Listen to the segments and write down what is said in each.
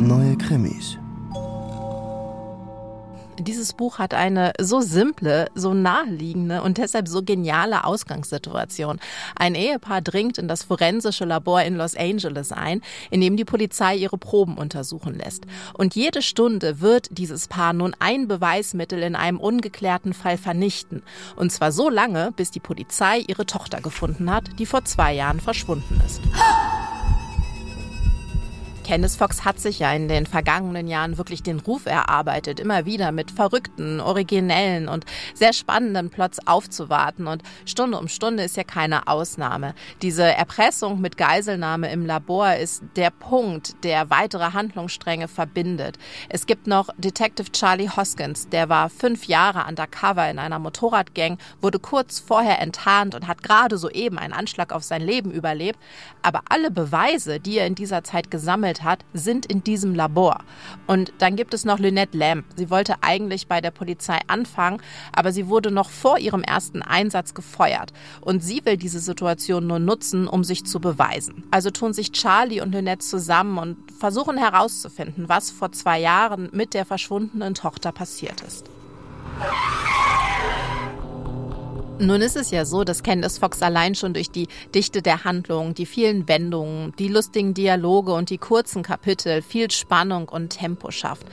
Neue Krimis. Dieses Buch hat eine so simple, so naheliegende und deshalb so geniale Ausgangssituation. Ein Ehepaar dringt in das forensische Labor in Los Angeles ein, in dem die Polizei ihre Proben untersuchen lässt. Und jede Stunde wird dieses Paar nun ein Beweismittel in einem ungeklärten Fall vernichten. Und zwar so lange, bis die Polizei ihre Tochter gefunden hat, die vor zwei Jahren verschwunden ist. Candice Fox hat sich ja in den vergangenen Jahren wirklich den Ruf erarbeitet, immer wieder mit verrückten, originellen und sehr spannenden Plots aufzuwarten. Und Stunde um Stunde ist ja keine Ausnahme. Diese Erpressung mit Geiselnahme im Labor ist der Punkt, der weitere Handlungsstränge verbindet. Es gibt noch Detective Charlie Hoskins, der war fünf Jahre undercover in einer Motorradgang, wurde kurz vorher enttarnt und hat gerade soeben einen Anschlag auf sein Leben überlebt. Aber alle Beweise, die er in dieser Zeit gesammelt hat, sind in diesem Labor. Und dann gibt es noch Lynette Lamb. Sie wollte eigentlich bei der Polizei anfangen, aber sie wurde noch vor ihrem ersten Einsatz gefeuert. Und sie will diese Situation nur nutzen, um sich zu beweisen. Also tun sich Charlie und Lynette zusammen und versuchen herauszufinden, was vor zwei Jahren mit der verschwundenen Tochter passiert ist. Nun ist es ja so, dass Candice Fox allein schon durch die Dichte der Handlung, die vielen Wendungen, die lustigen Dialoge und die kurzen Kapitel viel Spannung und Tempo schafft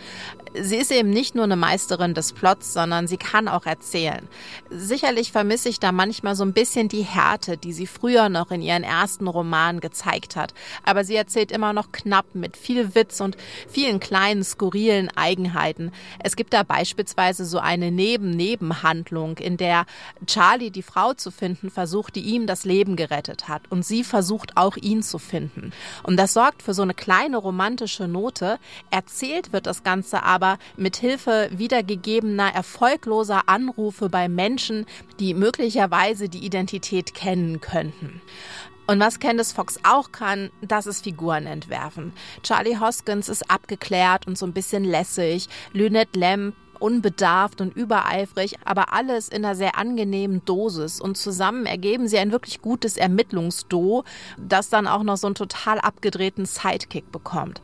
sie ist eben nicht nur eine Meisterin des Plots, sondern sie kann auch erzählen. Sicherlich vermisse ich da manchmal so ein bisschen die Härte, die sie früher noch in ihren ersten Romanen gezeigt hat. Aber sie erzählt immer noch knapp mit viel Witz und vielen kleinen skurrilen Eigenheiten. Es gibt da beispielsweise so eine Neben-Nebenhandlung, in der Charlie die Frau zu finden versucht, die ihm das Leben gerettet hat. Und sie versucht auch ihn zu finden. Und das sorgt für so eine kleine romantische Note. Erzählt wird das Ganze aber aber mit Hilfe wiedergegebener erfolgloser Anrufe bei Menschen, die möglicherweise die Identität kennen könnten. Und was Candice Fox auch kann, das ist Figuren entwerfen. Charlie Hoskins ist abgeklärt und so ein bisschen lässig. Lynette Lamb unbedarft und übereifrig, aber alles in einer sehr angenehmen Dosis. Und zusammen ergeben sie ein wirklich gutes Ermittlungsdo, das dann auch noch so einen total abgedrehten Sidekick bekommt.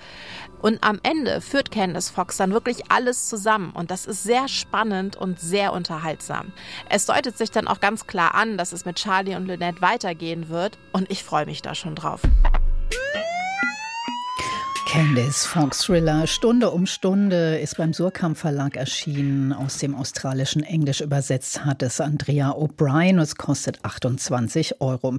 Und am Ende führt Candice Fox dann wirklich alles zusammen. Und das ist sehr spannend und sehr unterhaltsam. Es deutet sich dann auch ganz klar an, dass es mit Charlie und Lynette weitergehen wird. Und ich freue mich da schon drauf. Candice Fox Thriller Stunde um Stunde ist beim Surkamp Verlag erschienen. Aus dem australischen Englisch übersetzt hat es Andrea O'Brien. Es kostet 28 Euro.